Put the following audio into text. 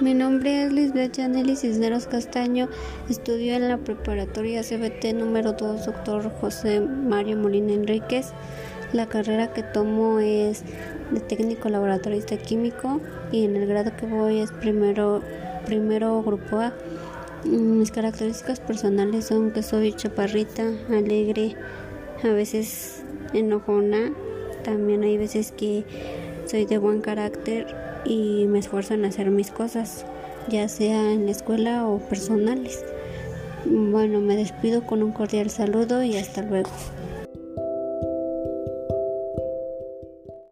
Mi nombre es Lisbeth Janely Cisneros Castaño. Estudio en la preparatoria CBT número 2, doctor José Mario Molina Enríquez. La carrera que tomo es de técnico laboratorista químico y en el grado que voy es primero, primero grupo A. Mis características personales son que soy chaparrita, alegre, a veces enojona. También hay veces que soy de buen carácter y me esfuerzo en hacer mis cosas, ya sea en la escuela o personales. Bueno, me despido con un cordial saludo y hasta luego.